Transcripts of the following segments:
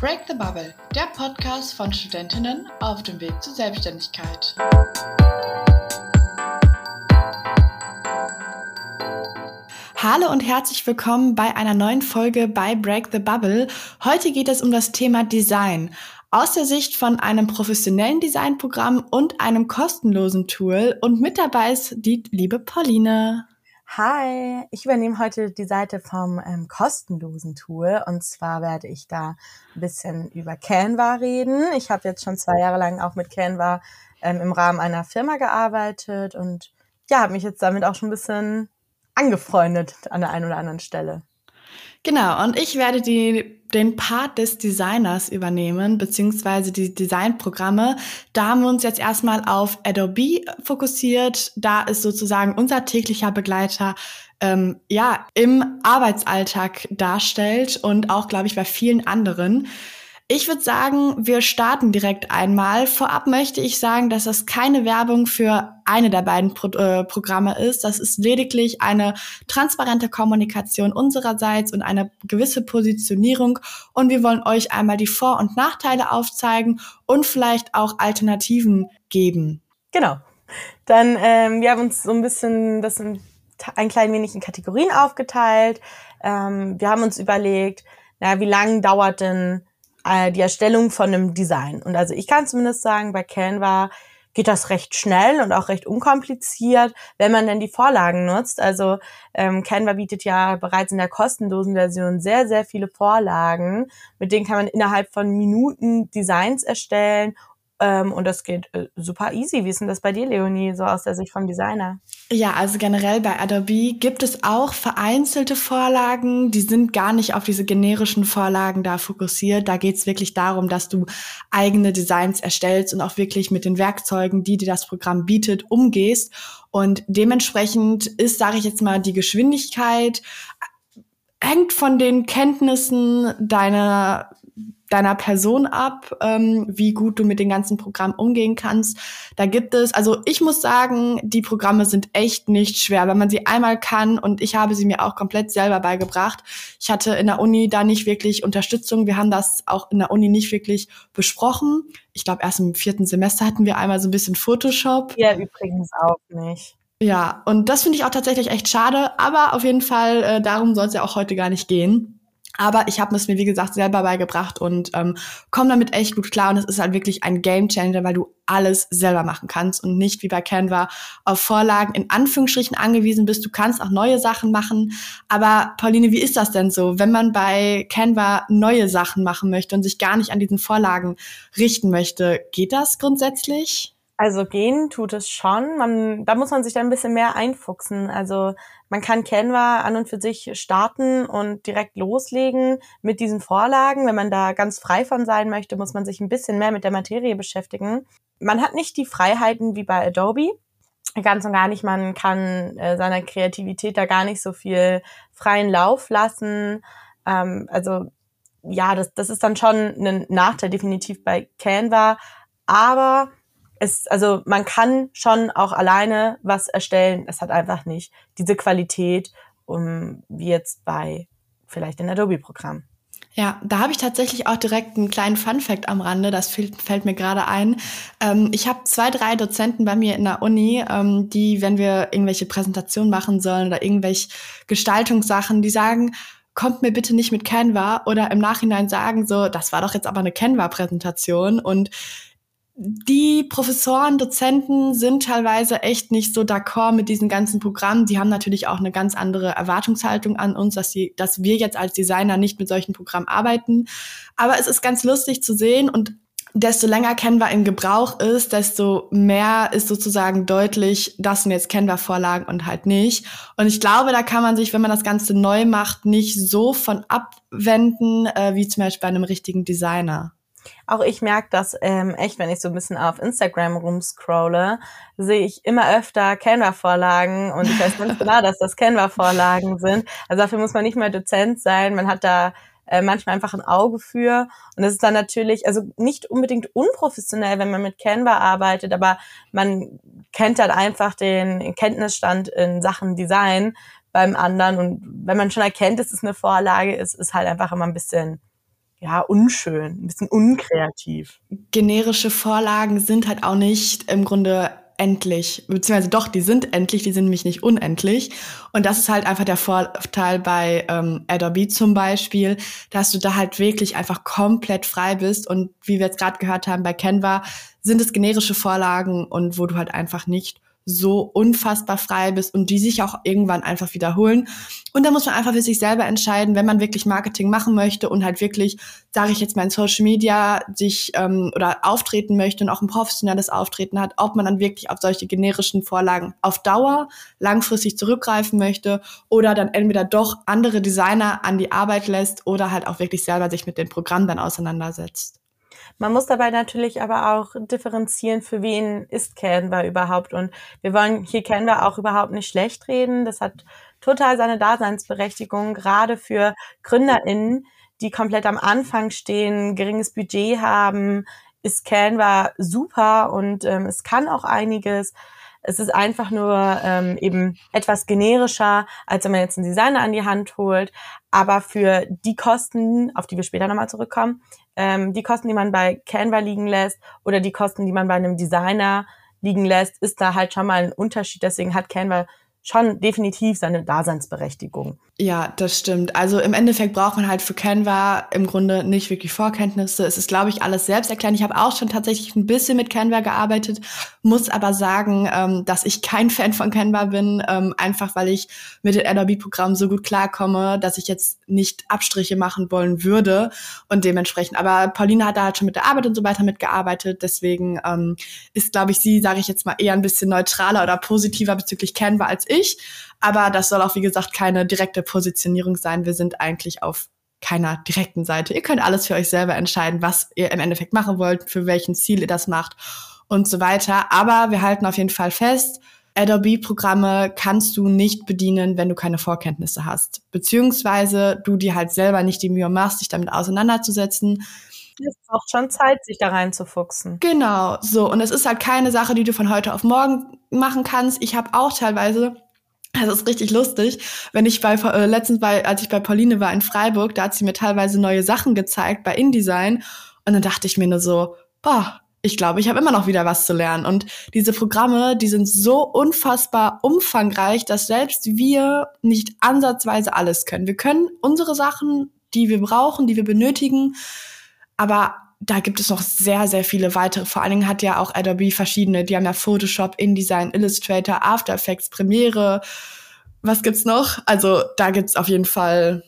Break the Bubble, der Podcast von Studentinnen auf dem Weg zur Selbstständigkeit. Hallo und herzlich willkommen bei einer neuen Folge bei Break the Bubble. Heute geht es um das Thema Design. Aus der Sicht von einem professionellen Designprogramm und einem kostenlosen Tool. Und mit dabei ist die liebe Pauline. Hi, ich übernehme heute die Seite vom ähm, kostenlosen Tool und zwar werde ich da ein bisschen über Canva reden. Ich habe jetzt schon zwei Jahre lang auch mit Canva ähm, im Rahmen einer Firma gearbeitet und ja, habe mich jetzt damit auch schon ein bisschen angefreundet an der einen oder anderen Stelle. Genau, und ich werde die, den Part des Designers übernehmen, beziehungsweise die Designprogramme. Da haben wir uns jetzt erstmal auf Adobe fokussiert. Da ist sozusagen unser täglicher Begleiter ähm, ja im Arbeitsalltag darstellt und auch, glaube ich, bei vielen anderen. Ich würde sagen, wir starten direkt einmal. Vorab möchte ich sagen, dass das keine Werbung für eine der beiden Pro äh, Programme ist. Das ist lediglich eine transparente Kommunikation unsererseits und eine gewisse Positionierung. Und wir wollen euch einmal die Vor- und Nachteile aufzeigen und vielleicht auch Alternativen geben. Genau. Dann, ähm, wir haben uns so ein bisschen das ein, ein klein wenig in Kategorien aufgeteilt. Ähm, wir haben uns überlegt, na, wie lange dauert denn äh, die Erstellung von einem Design. Und also ich kann zumindest sagen, bei Canva geht das recht schnell und auch recht unkompliziert, wenn man denn die Vorlagen nutzt. Also ähm, Canva bietet ja bereits in der kostenlosen Version sehr, sehr viele Vorlagen, mit denen kann man innerhalb von Minuten Designs erstellen ähm, und das geht äh, super easy. Wie ist denn das bei dir, Leonie, so aus der Sicht vom Designer? Ja, also generell bei Adobe gibt es auch vereinzelte Vorlagen, die sind gar nicht auf diese generischen Vorlagen da fokussiert. Da geht es wirklich darum, dass du eigene Designs erstellst und auch wirklich mit den Werkzeugen, die dir das Programm bietet, umgehst. Und dementsprechend ist, sage ich jetzt mal, die Geschwindigkeit hängt von den Kenntnissen deiner deiner Person ab, ähm, wie gut du mit den ganzen Programmen umgehen kannst. Da gibt es, also ich muss sagen, die Programme sind echt nicht schwer, wenn man sie einmal kann und ich habe sie mir auch komplett selber beigebracht. Ich hatte in der Uni da nicht wirklich Unterstützung. Wir haben das auch in der Uni nicht wirklich besprochen. Ich glaube, erst im vierten Semester hatten wir einmal so ein bisschen Photoshop. Ja, übrigens auch nicht. Ja, und das finde ich auch tatsächlich echt schade, aber auf jeden Fall, äh, darum soll es ja auch heute gar nicht gehen. Aber ich habe es mir, wie gesagt, selber beigebracht und ähm, komme damit echt gut klar. Und es ist halt wirklich ein Game Changer, weil du alles selber machen kannst und nicht wie bei Canva auf Vorlagen in Anführungsstrichen angewiesen bist. Du kannst auch neue Sachen machen. Aber Pauline, wie ist das denn so, wenn man bei Canva neue Sachen machen möchte und sich gar nicht an diesen Vorlagen richten möchte? Geht das grundsätzlich? Also gehen tut es schon. Man, da muss man sich dann ein bisschen mehr einfuchsen. Also man kann Canva an und für sich starten und direkt loslegen mit diesen Vorlagen. Wenn man da ganz frei von sein möchte, muss man sich ein bisschen mehr mit der Materie beschäftigen. Man hat nicht die Freiheiten wie bei Adobe. Ganz und gar nicht. Man kann äh, seiner Kreativität da gar nicht so viel freien Lauf lassen. Ähm, also ja, das, das ist dann schon ein Nachteil definitiv bei Canva. Aber es, also man kann schon auch alleine was erstellen. Es hat einfach nicht diese Qualität, um, wie jetzt bei vielleicht ein Adobe-Programm. Ja, da habe ich tatsächlich auch direkt einen kleinen Fun-Fact am Rande, das fällt, fällt mir gerade ein. Ähm, ich habe zwei, drei Dozenten bei mir in der Uni, ähm, die, wenn wir irgendwelche Präsentationen machen sollen oder irgendwelche Gestaltungssachen, die sagen, kommt mir bitte nicht mit Canva oder im Nachhinein sagen so, das war doch jetzt aber eine Canva-Präsentation und die Professoren, Dozenten sind teilweise echt nicht so d'accord mit diesen ganzen Programmen. Die haben natürlich auch eine ganz andere Erwartungshaltung an uns, dass, sie, dass wir jetzt als Designer nicht mit solchen Programmen arbeiten. Aber es ist ganz lustig zu sehen und desto länger Canva in Gebrauch ist, desto mehr ist sozusagen deutlich, das sind jetzt Canva-Vorlagen und halt nicht. Und ich glaube, da kann man sich, wenn man das Ganze neu macht, nicht so von abwenden, äh, wie zum Beispiel bei einem richtigen Designer. Auch ich merke das ähm, echt, wenn ich so ein bisschen auf Instagram rumscrolle, sehe ich immer öfter Canva-Vorlagen und ich weiß ganz genau, dass das Canva-Vorlagen sind. Also dafür muss man nicht mehr Dozent sein, man hat da äh, manchmal einfach ein Auge für und das ist dann natürlich, also nicht unbedingt unprofessionell, wenn man mit Canva arbeitet, aber man kennt dann einfach den Kenntnisstand in Sachen Design beim anderen und wenn man schon erkennt, dass es eine Vorlage ist, ist halt einfach immer ein bisschen ja, unschön, ein bisschen unkreativ. Generische Vorlagen sind halt auch nicht im Grunde endlich, beziehungsweise doch, die sind endlich, die sind nämlich nicht unendlich. Und das ist halt einfach der Vorteil bei ähm, Adobe zum Beispiel, dass du da halt wirklich einfach komplett frei bist. Und wie wir jetzt gerade gehört haben, bei Canva sind es generische Vorlagen und wo du halt einfach nicht so unfassbar frei bist und die sich auch irgendwann einfach wiederholen. Und da muss man einfach für sich selber entscheiden, wenn man wirklich Marketing machen möchte und halt wirklich, sage ich jetzt mal in Social Media, sich ähm, oder auftreten möchte und auch ein professionelles Auftreten hat, ob man dann wirklich auf solche generischen Vorlagen auf Dauer langfristig zurückgreifen möchte oder dann entweder doch andere Designer an die Arbeit lässt oder halt auch wirklich selber sich mit dem Programm dann auseinandersetzt. Man muss dabei natürlich aber auch differenzieren, für wen ist Canva überhaupt. Und wir wollen hier Canva auch überhaupt nicht schlecht reden. Das hat total seine Daseinsberechtigung, gerade für GründerInnen, die komplett am Anfang stehen, geringes Budget haben, ist Canva super und ähm, es kann auch einiges. Es ist einfach nur ähm, eben etwas generischer, als wenn man jetzt einen Designer an die Hand holt. Aber für die Kosten, auf die wir später nochmal zurückkommen, ähm, die Kosten, die man bei Canva liegen lässt oder die Kosten, die man bei einem Designer liegen lässt, ist da halt schon mal ein Unterschied. Deswegen hat Canva schon definitiv seine Daseinsberechtigung. Ja, das stimmt. Also im Endeffekt braucht man halt für Canva im Grunde nicht wirklich Vorkenntnisse. Es ist, glaube ich, alles selbst erklären. Ich habe auch schon tatsächlich ein bisschen mit Canva gearbeitet, muss aber sagen, ähm, dass ich kein Fan von Canva bin, ähm, einfach weil ich mit dem Adobe-Programm so gut klarkomme, dass ich jetzt nicht Abstriche machen wollen würde und dementsprechend. Aber Pauline hat da halt schon mit der Arbeit und so weiter mitgearbeitet. Deswegen ähm, ist, glaube ich, sie, sage ich jetzt mal, eher ein bisschen neutraler oder positiver bezüglich Canva als ich. Aber das soll auch, wie gesagt, keine direkte Positionierung sein. Wir sind eigentlich auf keiner direkten Seite. Ihr könnt alles für euch selber entscheiden, was ihr im Endeffekt machen wollt, für welchen Ziel ihr das macht und so weiter. Aber wir halten auf jeden Fall fest, Adobe-Programme kannst du nicht bedienen, wenn du keine Vorkenntnisse hast. Beziehungsweise du dir halt selber nicht die Mühe machst, dich damit auseinanderzusetzen. Es braucht schon Zeit, sich da reinzufuchsen. Genau, so. Und es ist halt keine Sache, die du von heute auf morgen machen kannst. Ich habe auch teilweise das ist richtig lustig. Wenn ich bei äh, letztens bei, als ich bei Pauline war in Freiburg, da hat sie mir teilweise neue Sachen gezeigt bei InDesign und dann dachte ich mir nur so, boah, ich glaube, ich habe immer noch wieder was zu lernen. Und diese Programme, die sind so unfassbar umfangreich, dass selbst wir nicht ansatzweise alles können. Wir können unsere Sachen, die wir brauchen, die wir benötigen, aber da gibt es noch sehr, sehr viele weitere. Vor allen Dingen hat ja auch Adobe verschiedene. Die haben ja Photoshop, InDesign, Illustrator, After Effects, Premiere. Was gibt's noch? Also da gibt's auf jeden Fall.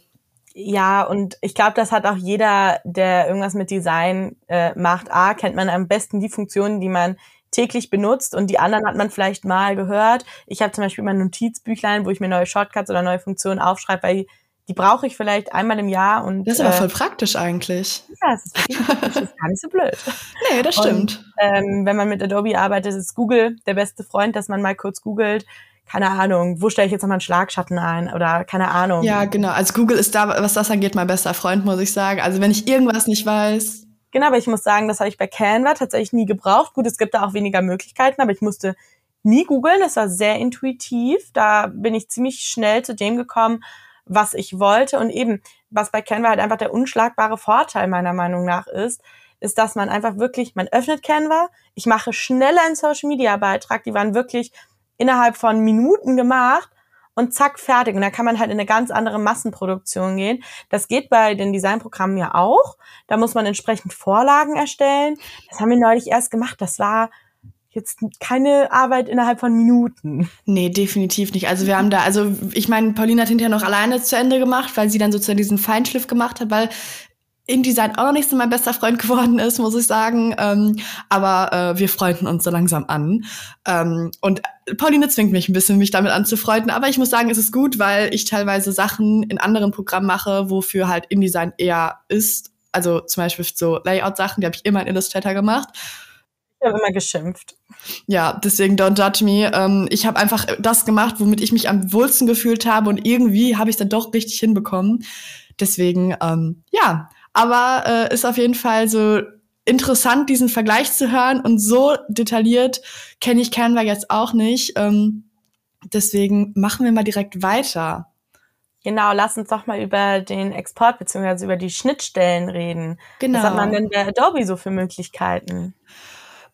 Ja, und ich glaube, das hat auch jeder, der irgendwas mit Design äh, macht. A, kennt man am besten die Funktionen, die man täglich benutzt und die anderen hat man vielleicht mal gehört. Ich habe zum Beispiel mein Notizbüchlein, wo ich mir neue Shortcuts oder neue Funktionen aufschreibe, weil die brauche ich vielleicht einmal im Jahr und das ist aber äh, voll praktisch eigentlich. Ja, es ist das ist gar nicht so blöd. Nee, das stimmt. Und, ähm, wenn man mit Adobe arbeitet, ist Google der beste Freund, dass man mal kurz googelt. Keine Ahnung, wo stelle ich jetzt nochmal einen Schlagschatten ein oder keine Ahnung. Ja, genau. Also Google ist da, was das angeht, mein bester Freund, muss ich sagen. Also wenn ich irgendwas nicht weiß. Genau, aber ich muss sagen, das habe ich bei Canva tatsächlich nie gebraucht. Gut, es gibt da auch weniger Möglichkeiten, aber ich musste nie googeln. Das war sehr intuitiv. Da bin ich ziemlich schnell zu dem gekommen, was ich wollte. Und eben, was bei Canva halt einfach der unschlagbare Vorteil meiner Meinung nach ist, ist, dass man einfach wirklich, man öffnet Canva, ich mache schnell einen Social Media Beitrag, die waren wirklich innerhalb von Minuten gemacht und zack, fertig. Und da kann man halt in eine ganz andere Massenproduktion gehen. Das geht bei den Designprogrammen ja auch. Da muss man entsprechend Vorlagen erstellen. Das haben wir neulich erst gemacht. Das war jetzt keine Arbeit innerhalb von Minuten. Nee, definitiv nicht. Also wir haben da, also ich meine, Pauline hat hinterher noch alleine zu Ende gemacht, weil sie dann sozusagen diesen Feinschliff gemacht hat, weil InDesign auch noch nicht so mein bester Freund geworden ist, muss ich sagen. Ähm, aber äh, wir freunden uns so langsam an. Ähm, und Pauline zwingt mich ein bisschen, mich damit anzufreunden. Aber ich muss sagen, es ist gut, weil ich teilweise Sachen in anderen Programmen mache, wofür halt InDesign eher ist. Also zum Beispiel so Layout-Sachen, die habe ich immer in Illustrator gemacht. Ich habe immer geschimpft. Ja, deswegen don't judge me. Ähm, ich habe einfach das gemacht, womit ich mich am wohlsten gefühlt habe und irgendwie habe ich es dann doch richtig hinbekommen. Deswegen, ähm, ja, aber äh, ist auf jeden Fall so interessant, diesen Vergleich zu hören und so detailliert kenne ich Canva jetzt auch nicht. Ähm, deswegen machen wir mal direkt weiter. Genau, lass uns doch mal über den Export bzw. über die Schnittstellen reden. Genau. Was hat man denn bei Adobe so für Möglichkeiten?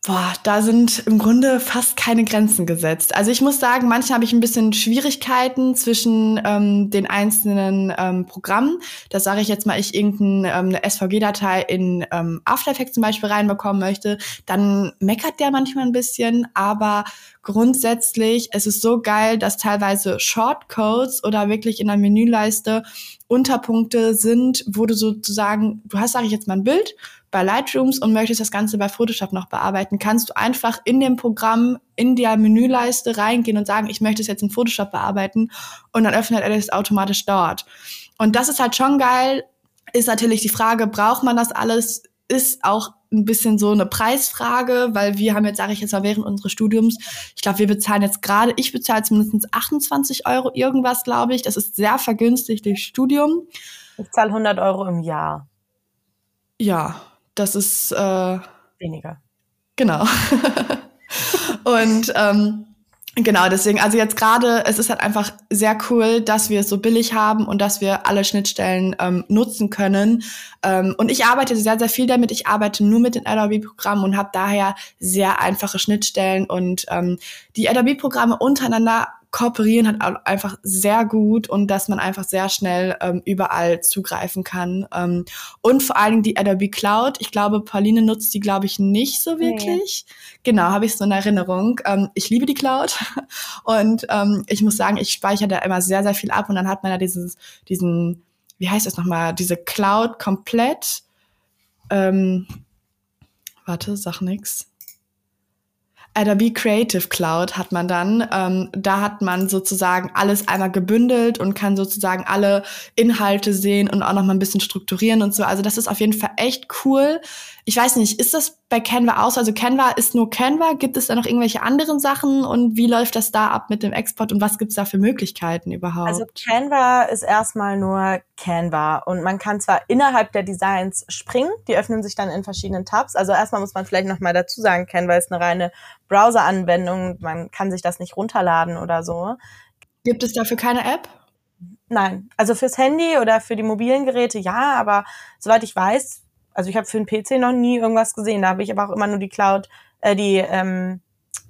Boah, da sind im Grunde fast keine Grenzen gesetzt. Also ich muss sagen, manchmal habe ich ein bisschen Schwierigkeiten zwischen ähm, den einzelnen ähm, Programmen. Das sage ich jetzt mal, ich irgendeine ähm, SVG-Datei in ähm, After Effects zum Beispiel reinbekommen möchte, dann meckert der manchmal ein bisschen, aber grundsätzlich es ist so geil, dass teilweise Shortcodes oder wirklich in der Menüleiste Unterpunkte sind, wo du sozusagen, du hast, sage ich jetzt mal, ein Bild bei Lightrooms und möchtest das Ganze bei Photoshop noch bearbeiten, kannst du einfach in dem Programm in der Menüleiste reingehen und sagen, ich möchte es jetzt in Photoshop bearbeiten und dann öffnet er das automatisch dort. Und das ist halt schon geil. Ist natürlich die Frage, braucht man das alles? Ist auch ein bisschen so eine Preisfrage, weil wir haben jetzt, sage ich jetzt mal, während unseres Studiums, ich glaube, wir bezahlen jetzt gerade, ich bezahle zumindest 28 Euro irgendwas, glaube ich. Das ist sehr vergünstigt durch Studium. Ich zahle 100 Euro im Jahr. Ja, das ist äh, weniger. Genau. und ähm, Genau, deswegen, also jetzt gerade, es ist halt einfach sehr cool, dass wir es so billig haben und dass wir alle Schnittstellen ähm, nutzen können. Ähm, und ich arbeite sehr, sehr viel damit. Ich arbeite nur mit den Adobe-Programmen und habe daher sehr einfache Schnittstellen und ähm, die Adobe-Programme untereinander kooperieren halt einfach sehr gut und dass man einfach sehr schnell ähm, überall zugreifen kann. Ähm, und vor allen Dingen die Adobe Cloud. Ich glaube, Pauline nutzt die, glaube ich, nicht so wirklich. Nee. Genau, habe ich so in Erinnerung. Ähm, ich liebe die Cloud und ähm, ich muss sagen, ich speichere da immer sehr, sehr viel ab und dann hat man ja dieses, diesen, wie heißt das nochmal, diese Cloud komplett. Ähm, warte, sag nix Adobe Creative Cloud hat man dann. Ähm, da hat man sozusagen alles einmal gebündelt und kann sozusagen alle Inhalte sehen und auch noch mal ein bisschen strukturieren und so. Also das ist auf jeden Fall echt cool. Ich weiß nicht, ist das bei Canva aus? Also Canva ist nur Canva. Gibt es da noch irgendwelche anderen Sachen und wie läuft das da ab mit dem Export und was gibt es da für Möglichkeiten überhaupt? Also Canva ist erstmal nur Canva und man kann zwar innerhalb der Designs springen, die öffnen sich dann in verschiedenen Tabs. Also erstmal muss man vielleicht noch mal dazu sagen, Canva ist eine reine Browser-Anwendung. Man kann sich das nicht runterladen oder so. Gibt es dafür keine App? Nein, also fürs Handy oder für die mobilen Geräte ja, aber soweit ich weiß, also ich habe für den PC noch nie irgendwas gesehen. Da habe ich aber auch immer nur die Cloud, äh, die ähm,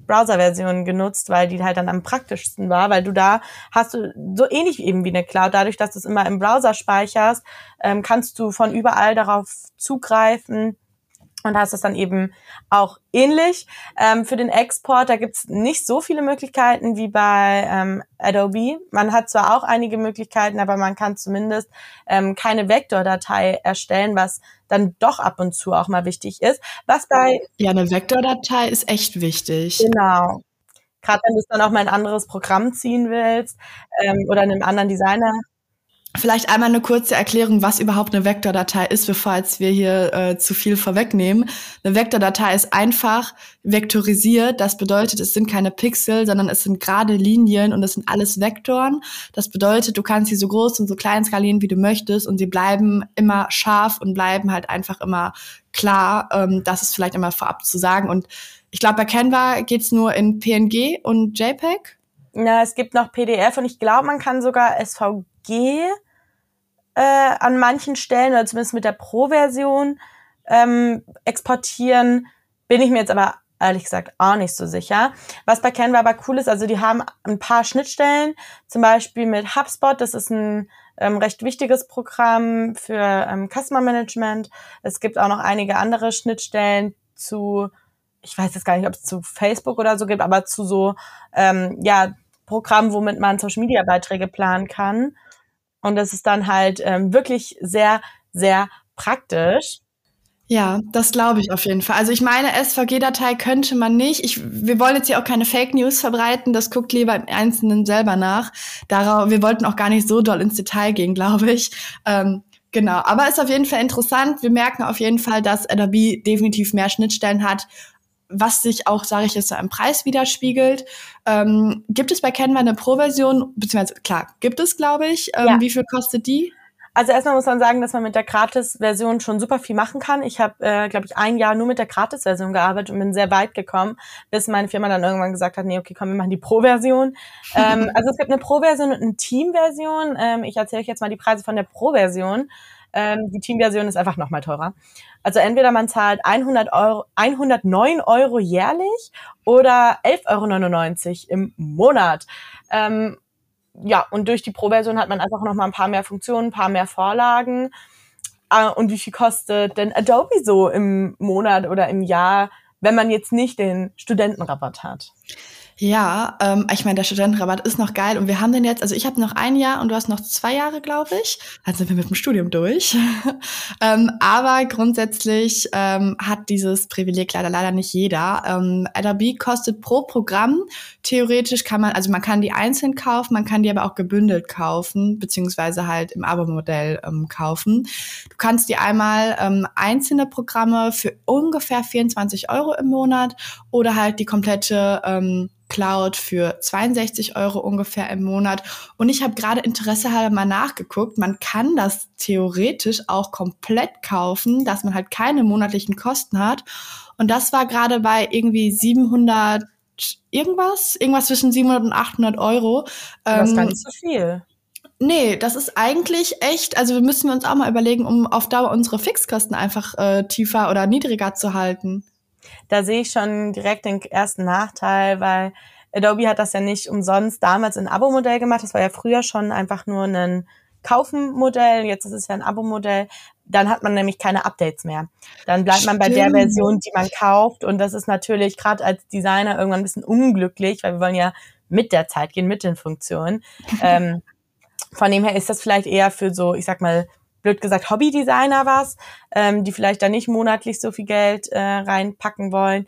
Browser-Version genutzt, weil die halt dann am praktischsten war, weil du da hast du so ähnlich eben wie eine Cloud, dadurch, dass du es immer im Browser speicherst, ähm, kannst du von überall darauf zugreifen und da ist es dann eben auch ähnlich. Ähm, für den Export, da gibt's nicht so viele Möglichkeiten wie bei ähm, Adobe. Man hat zwar auch einige Möglichkeiten, aber man kann zumindest ähm, keine Vektordatei erstellen, was dann doch ab und zu auch mal wichtig ist. Was bei ja, eine Vektordatei ist echt wichtig. Genau. Gerade wenn du es dann auch mal ein anderes Programm ziehen willst ähm, oder in einem anderen Designer Vielleicht einmal eine kurze Erklärung, was überhaupt eine Vektordatei ist, bevor jetzt wir hier äh, zu viel vorwegnehmen. Eine Vektordatei ist einfach vektorisiert. Das bedeutet, es sind keine Pixel, sondern es sind gerade Linien und es sind alles Vektoren. Das bedeutet, du kannst sie so groß und so klein skalieren, wie du möchtest und sie bleiben immer scharf und bleiben halt einfach immer klar. Ähm, das ist vielleicht immer vorab zu sagen. Und ich glaube, bei Canva geht's nur in PNG und JPEG. Ja, es gibt noch PDF und ich glaube, man kann sogar SVG äh, an manchen Stellen oder zumindest mit der Pro-Version ähm, exportieren. Bin ich mir jetzt aber ehrlich gesagt auch nicht so sicher. Was bei Canva aber cool ist, also die haben ein paar Schnittstellen, zum Beispiel mit HubSpot, das ist ein ähm, recht wichtiges Programm für ähm, Customer Management. Es gibt auch noch einige andere Schnittstellen zu, ich weiß jetzt gar nicht, ob es zu Facebook oder so gibt, aber zu so ähm, ja Programmen, womit man Social Media Beiträge planen kann. Und das ist dann halt ähm, wirklich sehr, sehr praktisch. Ja, das glaube ich auf jeden Fall. Also ich meine, SVG-Datei könnte man nicht. Ich, wir wollen jetzt hier auch keine Fake News verbreiten. Das guckt lieber im Einzelnen selber nach. Darauf, wir wollten auch gar nicht so doll ins Detail gehen, glaube ich. Ähm, genau. Aber ist auf jeden Fall interessant. Wir merken auf jeden Fall, dass Adobe definitiv mehr Schnittstellen hat, was sich auch, sage ich jetzt, so im Preis widerspiegelt. Ähm, gibt es bei Canva eine Pro-Version, beziehungsweise klar, gibt es, glaube ich. Ähm, ja. Wie viel kostet die? Also erstmal muss man sagen, dass man mit der Gratis-Version schon super viel machen kann. Ich habe, äh, glaube ich, ein Jahr nur mit der Gratis-Version gearbeitet und bin sehr weit gekommen, bis meine Firma dann irgendwann gesagt hat, nee, okay, komm, wir machen die Pro-Version. ähm, also es gibt eine Pro-Version und eine Team-Version. Ähm, ich erzähle euch jetzt mal die Preise von der Pro-Version. Ähm, die Team-Version ist einfach nochmal teurer. Also entweder man zahlt 100 Euro, 109 Euro jährlich oder 11,99 Euro im Monat. Ähm, ja, und durch die Pro-Version hat man einfach noch mal ein paar mehr Funktionen, ein paar mehr Vorlagen. Äh, und wie viel kostet denn Adobe so im Monat oder im Jahr, wenn man jetzt nicht den Studentenrabatt hat? Ja, ähm, ich meine, der Studentenrabatt ist noch geil und wir haben den jetzt, also ich habe noch ein Jahr und du hast noch zwei Jahre, glaube ich. Dann sind wir mit dem Studium durch. ähm, aber grundsätzlich ähm, hat dieses Privileg leider leider nicht jeder. Ähm, Adobe kostet pro Programm theoretisch kann man, also man kann die einzeln kaufen, man kann die aber auch gebündelt kaufen, beziehungsweise halt im Abo-Modell ähm, kaufen. Du kannst die einmal ähm, einzelne Programme für ungefähr 24 Euro im Monat oder halt die komplette ähm, Cloud für 62 Euro ungefähr im Monat. Und ich habe gerade Interesse halber mal nachgeguckt. Man kann das theoretisch auch komplett kaufen, dass man halt keine monatlichen Kosten hat. Und das war gerade bei irgendwie 700 irgendwas, irgendwas zwischen 700 und 800 Euro. Das ist gar ähm, nicht so viel. Nee, das ist eigentlich echt, also müssen wir uns auch mal überlegen, um auf Dauer unsere Fixkosten einfach äh, tiefer oder niedriger zu halten da sehe ich schon direkt den ersten Nachteil, weil Adobe hat das ja nicht umsonst damals in Abo-Modell gemacht. Das war ja früher schon einfach nur ein Kaufen-Modell. Jetzt ist es ja ein Abo-Modell. Dann hat man nämlich keine Updates mehr. Dann bleibt Stimmt. man bei der Version, die man kauft. Und das ist natürlich gerade als Designer irgendwann ein bisschen unglücklich, weil wir wollen ja mit der Zeit gehen, mit den Funktionen. ähm, von dem her ist das vielleicht eher für so, ich sag mal, blöd gesagt, Hobbydesigner was, ähm, die vielleicht da nicht monatlich so viel Geld äh, reinpacken wollen.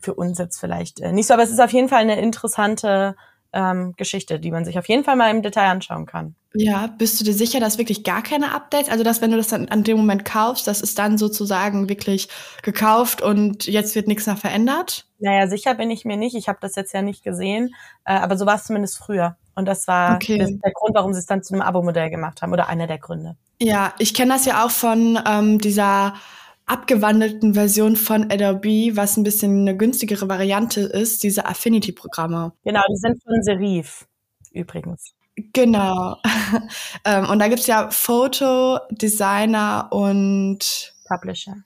Für uns jetzt vielleicht äh, nicht so, aber es ist auf jeden Fall eine interessante ähm, Geschichte, die man sich auf jeden Fall mal im Detail anschauen kann. Ja, bist du dir sicher, dass wirklich gar keine Updates, also dass wenn du das dann an dem Moment kaufst, das ist dann sozusagen wirklich gekauft und jetzt wird nichts mehr verändert? Naja, sicher bin ich mir nicht. Ich habe das jetzt ja nicht gesehen, äh, aber so war es zumindest früher. Und das war okay. das der Grund, warum sie es dann zu einem Abo-Modell gemacht haben oder einer der Gründe. Ja, ich kenne das ja auch von ähm, dieser abgewandelten Version von Adobe, was ein bisschen eine günstigere Variante ist, diese Affinity-Programme. Genau, die sind von Serif übrigens. Genau. ähm, und da gibt's ja Foto, Designer und Publisher.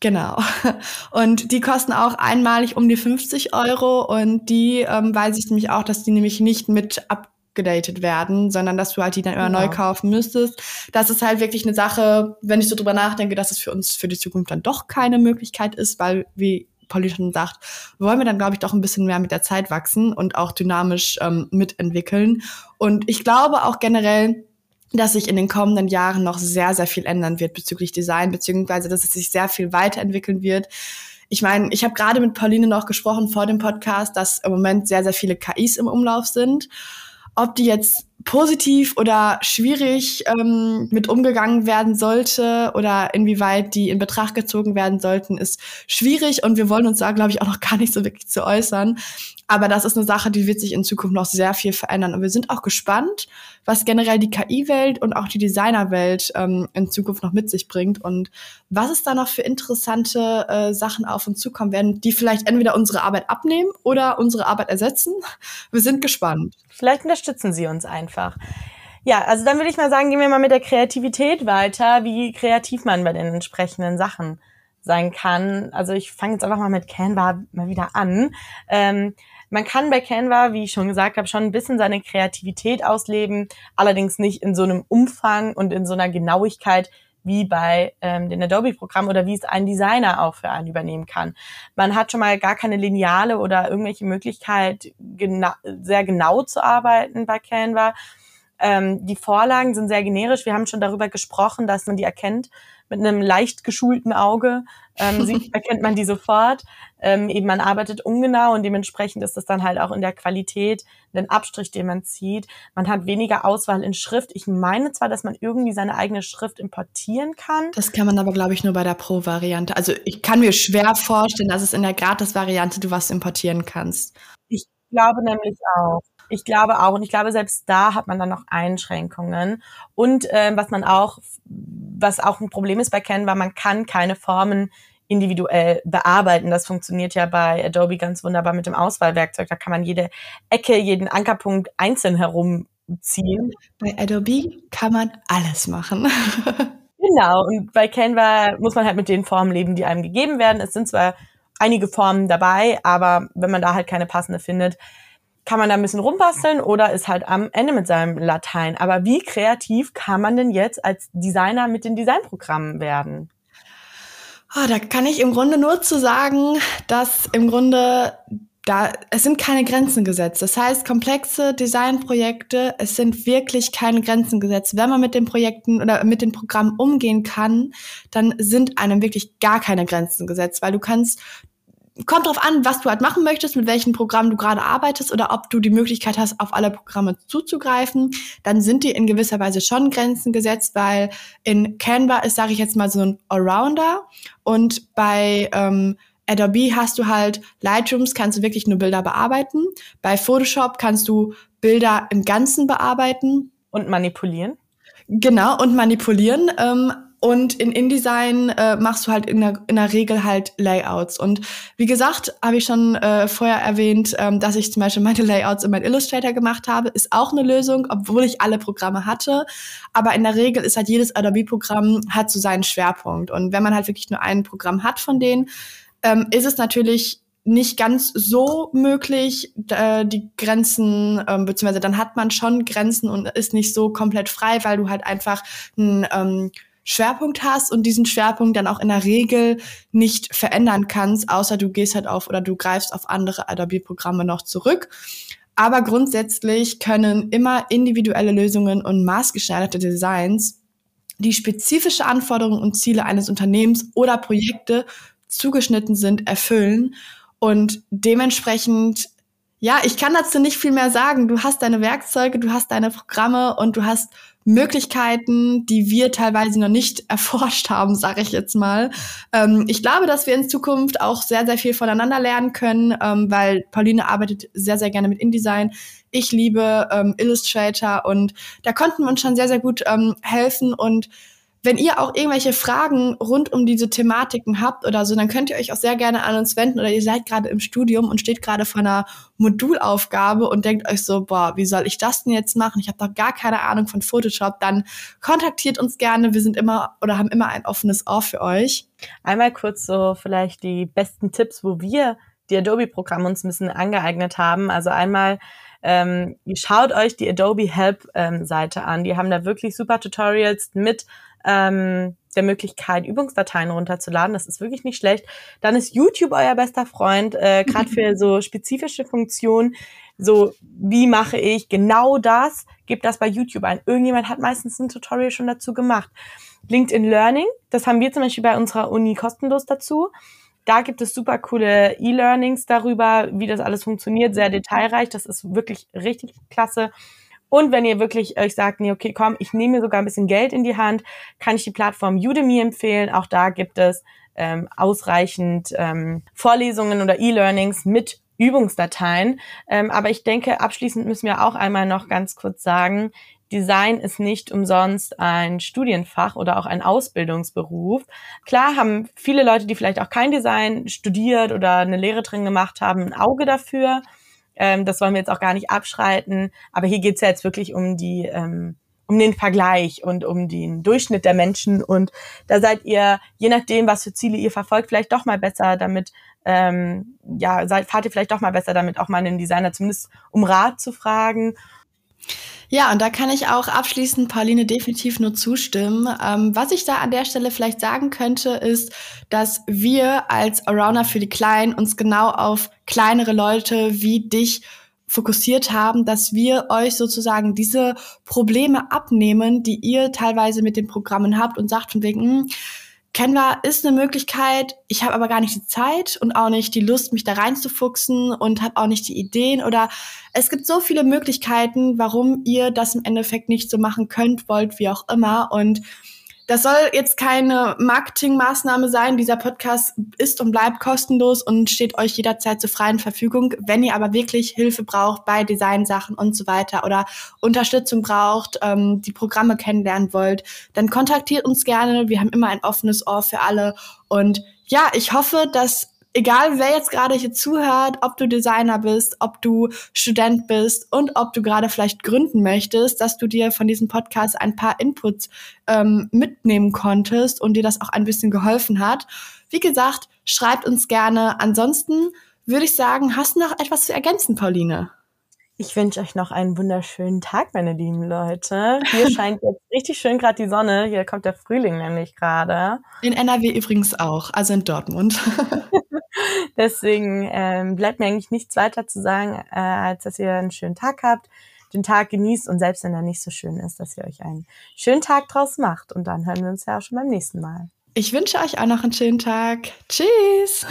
Genau. Und die kosten auch einmalig um die 50 Euro und die ähm, weiß ich nämlich auch, dass die nämlich nicht mit ab gedatet werden, sondern dass du halt die dann immer genau. neu kaufen müsstest. Das ist halt wirklich eine Sache, wenn ich so drüber nachdenke, dass es für uns für die Zukunft dann doch keine Möglichkeit ist, weil wie Polly schon sagt, wollen wir dann, glaube ich, doch ein bisschen mehr mit der Zeit wachsen und auch dynamisch ähm, mitentwickeln. Und ich glaube auch generell, dass sich in den kommenden Jahren noch sehr, sehr viel ändern wird bezüglich Design, beziehungsweise dass es sich sehr viel weiterentwickeln wird. Ich meine, ich habe gerade mit Pauline noch gesprochen vor dem Podcast, dass im Moment sehr, sehr viele KIs im Umlauf sind ob die jetzt positiv oder schwierig ähm, mit umgegangen werden sollte oder inwieweit die in Betracht gezogen werden sollten, ist schwierig und wir wollen uns da, glaube ich, auch noch gar nicht so wirklich zu äußern. Aber das ist eine Sache, die wird sich in Zukunft noch sehr viel verändern. Und wir sind auch gespannt, was generell die KI-Welt und auch die Designerwelt ähm, in Zukunft noch mit sich bringt und was es da noch für interessante äh, Sachen auf uns zukommen werden, die vielleicht entweder unsere Arbeit abnehmen oder unsere Arbeit ersetzen. Wir sind gespannt. Vielleicht unterstützen sie uns einfach. Ja, also dann würde ich mal sagen, gehen wir mal mit der Kreativität weiter, wie kreativ man bei den entsprechenden Sachen sein kann. Also ich fange jetzt einfach mal mit Canva mal wieder an. Ähm, man kann bei Canva, wie ich schon gesagt habe, schon ein bisschen seine Kreativität ausleben, allerdings nicht in so einem Umfang und in so einer Genauigkeit wie bei ähm, den Adobe-Programmen oder wie es ein Designer auch für einen übernehmen kann. Man hat schon mal gar keine Lineale oder irgendwelche Möglichkeit, gena sehr genau zu arbeiten bei Canva. Ähm, die Vorlagen sind sehr generisch. Wir haben schon darüber gesprochen, dass man die erkennt mit einem leicht geschulten Auge. Ähm, sieht, erkennt man die sofort. Ähm, eben man arbeitet ungenau und dementsprechend ist das dann halt auch in der Qualität den Abstrich, den man zieht. Man hat weniger Auswahl in Schrift. Ich meine zwar, dass man irgendwie seine eigene Schrift importieren kann. Das kann man aber, glaube ich, nur bei der Pro-Variante. Also ich kann mir schwer vorstellen, dass es in der Gratis-Variante du was importieren kannst. Ich glaube nämlich auch. Ich glaube auch. Und ich glaube, selbst da hat man dann noch Einschränkungen. Und ähm, was man auch, was auch ein Problem ist bei Canva, man kann keine Formen individuell bearbeiten. Das funktioniert ja bei Adobe ganz wunderbar mit dem Auswahlwerkzeug. Da kann man jede Ecke, jeden Ankerpunkt einzeln herumziehen. Bei Adobe kann man alles machen. genau. Und bei Canva muss man halt mit den Formen leben, die einem gegeben werden. Es sind zwar einige Formen dabei, aber wenn man da halt keine passende findet, kann man da ein bisschen rumbasteln oder ist halt am Ende mit seinem Latein. Aber wie kreativ kann man denn jetzt als Designer mit den Designprogrammen werden? Oh, da kann ich im Grunde nur zu sagen, dass im Grunde da, es sind keine Grenzen gesetzt. Das heißt, komplexe Designprojekte, es sind wirklich keine Grenzen gesetzt. Wenn man mit den Projekten oder mit den Programmen umgehen kann, dann sind einem wirklich gar keine Grenzen gesetzt, weil du kannst kommt drauf an, was du halt machen möchtest, mit welchem Programm du gerade arbeitest oder ob du die Möglichkeit hast, auf alle Programme zuzugreifen. Dann sind dir in gewisser Weise schon Grenzen gesetzt, weil in Canva ist, sage ich jetzt mal, so ein Allrounder und bei ähm, Adobe hast du halt Lightrooms, kannst du wirklich nur Bilder bearbeiten. Bei Photoshop kannst du Bilder im Ganzen bearbeiten. Und manipulieren. Genau, und manipulieren. Ähm, und in InDesign äh, machst du halt in der, in der Regel halt Layouts. Und wie gesagt, habe ich schon äh, vorher erwähnt, ähm, dass ich zum Beispiel meine Layouts in mein Illustrator gemacht habe. Ist auch eine Lösung, obwohl ich alle Programme hatte. Aber in der Regel ist halt jedes Adobe-Programm hat so seinen Schwerpunkt. Und wenn man halt wirklich nur ein Programm hat von denen, ähm, ist es natürlich nicht ganz so möglich, äh, die Grenzen, ähm, beziehungsweise dann hat man schon Grenzen und ist nicht so komplett frei, weil du halt einfach ein ähm, Schwerpunkt hast und diesen Schwerpunkt dann auch in der Regel nicht verändern kannst, außer du gehst halt auf oder du greifst auf andere Adobe-Programme noch zurück. Aber grundsätzlich können immer individuelle Lösungen und maßgeschneiderte Designs die spezifische Anforderungen und Ziele eines Unternehmens oder Projekte zugeschnitten sind, erfüllen. Und dementsprechend ja, ich kann dazu nicht viel mehr sagen. Du hast deine Werkzeuge, du hast deine Programme und du hast Möglichkeiten, die wir teilweise noch nicht erforscht haben, sage ich jetzt mal. Ähm, ich glaube, dass wir in Zukunft auch sehr, sehr viel voneinander lernen können, ähm, weil Pauline arbeitet sehr, sehr gerne mit InDesign. Ich liebe ähm, Illustrator und da konnten wir uns schon sehr, sehr gut ähm, helfen und wenn ihr auch irgendwelche Fragen rund um diese Thematiken habt oder so, dann könnt ihr euch auch sehr gerne an uns wenden oder ihr seid gerade im Studium und steht gerade vor einer Modulaufgabe und denkt euch so, boah, wie soll ich das denn jetzt machen? Ich habe doch gar keine Ahnung von Photoshop. Dann kontaktiert uns gerne. Wir sind immer oder haben immer ein offenes Ohr für euch. Einmal kurz so vielleicht die besten Tipps, wo wir die Adobe-Programme uns ein bisschen angeeignet haben. Also einmal ähm, schaut euch die Adobe Help ähm, an. Die haben da wirklich super Tutorials mit ähm, der Möglichkeit, Übungsdateien runterzuladen. Das ist wirklich nicht schlecht. Dann ist YouTube euer bester Freund, äh, gerade für so spezifische Funktionen. So, wie mache ich genau das? Gebt das bei YouTube ein. Irgendjemand hat meistens ein Tutorial schon dazu gemacht. LinkedIn Learning, das haben wir zum Beispiel bei unserer Uni kostenlos dazu. Da gibt es super coole E-Learnings darüber, wie das alles funktioniert, sehr detailreich. Das ist wirklich richtig klasse. Und wenn ihr wirklich euch sagt, nee, okay, komm, ich nehme mir sogar ein bisschen Geld in die Hand, kann ich die Plattform Udemy empfehlen. Auch da gibt es ähm, ausreichend ähm, Vorlesungen oder E-Learnings mit Übungsdateien. Ähm, aber ich denke, abschließend müssen wir auch einmal noch ganz kurz sagen, Design ist nicht umsonst ein Studienfach oder auch ein Ausbildungsberuf. Klar haben viele Leute, die vielleicht auch kein Design studiert oder eine Lehre drin gemacht haben, ein Auge dafür. Ähm, das wollen wir jetzt auch gar nicht abschreiten. Aber hier geht's ja jetzt wirklich um die, ähm, um den Vergleich und um den Durchschnitt der Menschen. Und da seid ihr, je nachdem, was für Ziele ihr verfolgt, vielleicht doch mal besser damit, ähm, ja, seid, fahrt ihr vielleicht doch mal besser damit, auch mal einen Designer zumindest um Rat zu fragen ja, und da kann ich auch abschließend Pauline definitiv nur zustimmen. Ähm, was ich da an der Stelle vielleicht sagen könnte, ist, dass wir als Arounder für die Kleinen uns genau auf kleinere Leute wie dich fokussiert haben, dass wir euch sozusagen diese Probleme abnehmen, die ihr teilweise mit den Programmen habt und sagt von wegen, hm, Canva ist eine Möglichkeit, ich habe aber gar nicht die Zeit und auch nicht die Lust, mich da reinzufuchsen und habe auch nicht die Ideen. Oder es gibt so viele Möglichkeiten, warum ihr das im Endeffekt nicht so machen könnt, wollt, wie auch immer. Und das soll jetzt keine Marketingmaßnahme sein. Dieser Podcast ist und bleibt kostenlos und steht euch jederzeit zur freien Verfügung. Wenn ihr aber wirklich Hilfe braucht bei Designsachen und so weiter oder Unterstützung braucht, ähm, die Programme kennenlernen wollt, dann kontaktiert uns gerne. Wir haben immer ein offenes Ohr für alle. Und ja, ich hoffe, dass egal wer jetzt gerade hier zuhört, ob du Designer bist, ob du Student bist und ob du gerade vielleicht gründen möchtest, dass du dir von diesem Podcast ein paar Inputs ähm, mitnehmen konntest und dir das auch ein bisschen geholfen hat. Wie gesagt, schreibt uns gerne. Ansonsten würde ich sagen, hast du noch etwas zu ergänzen, Pauline? Ich wünsche euch noch einen wunderschönen Tag, meine lieben Leute. Hier scheint jetzt richtig schön gerade die Sonne. Hier kommt der Frühling nämlich gerade. In NRW übrigens auch, also in Dortmund. Deswegen ähm, bleibt mir eigentlich nichts weiter zu sagen, äh, als dass ihr einen schönen Tag habt, den Tag genießt und selbst wenn er nicht so schön ist, dass ihr euch einen schönen Tag draus macht. Und dann hören wir uns ja auch schon beim nächsten Mal. Ich wünsche euch auch noch einen schönen Tag. Tschüss.